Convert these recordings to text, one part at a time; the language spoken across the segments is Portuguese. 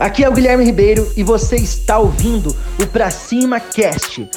Aqui é o Guilherme Ribeiro e você está ouvindo o Pra Cima Cast.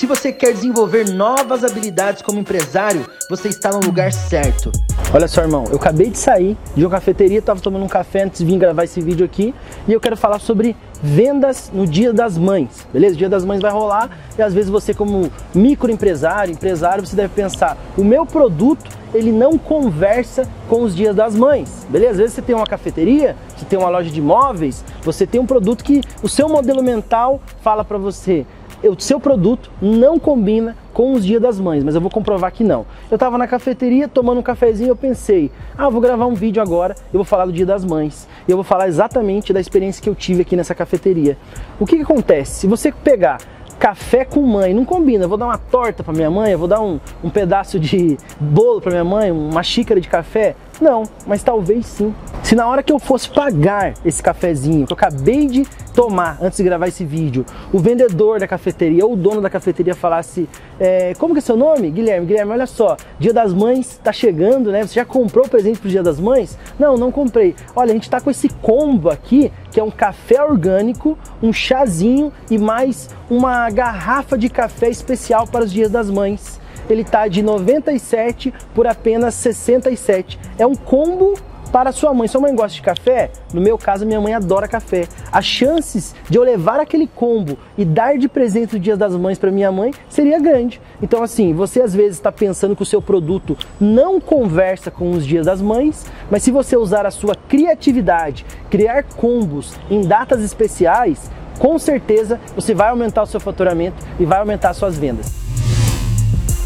Se você quer desenvolver novas habilidades como empresário, você está no lugar certo. Olha só, irmão, eu acabei de sair de uma cafeteria, estava tomando um café antes de vir gravar esse vídeo aqui e eu quero falar sobre vendas no Dia das Mães, beleza? O Dia das Mães vai rolar e às vezes você como microempresário, empresário, você deve pensar, o meu produto ele não conversa com os Dias das Mães, beleza? Às vezes você tem uma cafeteria, você tem uma loja de imóveis, você tem um produto que o seu modelo mental fala para você, o seu produto não combina com os dias das mães, mas eu vou comprovar que não. Eu estava na cafeteria tomando um cafezinho e eu pensei, ah, vou gravar um vídeo agora, eu vou falar do dia das mães. E eu vou falar exatamente da experiência que eu tive aqui nessa cafeteria. O que, que acontece? Se você pegar café com mãe, não combina. Eu vou dar uma torta para minha mãe, eu vou dar um, um pedaço de bolo para minha mãe, uma xícara de café. Não, mas talvez sim. Se na hora que eu fosse pagar esse cafezinho que eu acabei de tomar antes de gravar esse vídeo, o vendedor da cafeteria ou o dono da cafeteria falasse: é, Como que é seu nome? Guilherme, Guilherme, olha só, Dia das Mães está chegando, né? Você já comprou o presente pro Dia das Mães? Não, não comprei. Olha, a gente está com esse combo aqui, que é um café orgânico, um chazinho e mais uma garrafa de café especial para os Dias das Mães ele está de 97 por apenas 67. É um combo para sua mãe. Sua mãe gosta de café? No meu caso, minha mãe adora café. As chances de eu levar aquele combo e dar de presente o Dia das Mães para minha mãe seria grande. Então, assim, você às vezes está pensando que o seu produto não conversa com os Dias das Mães, mas se você usar a sua criatividade, criar combos em datas especiais, com certeza você vai aumentar o seu faturamento e vai aumentar suas vendas.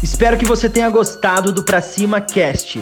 Espero que você tenha gostado do Pra Cima Cast.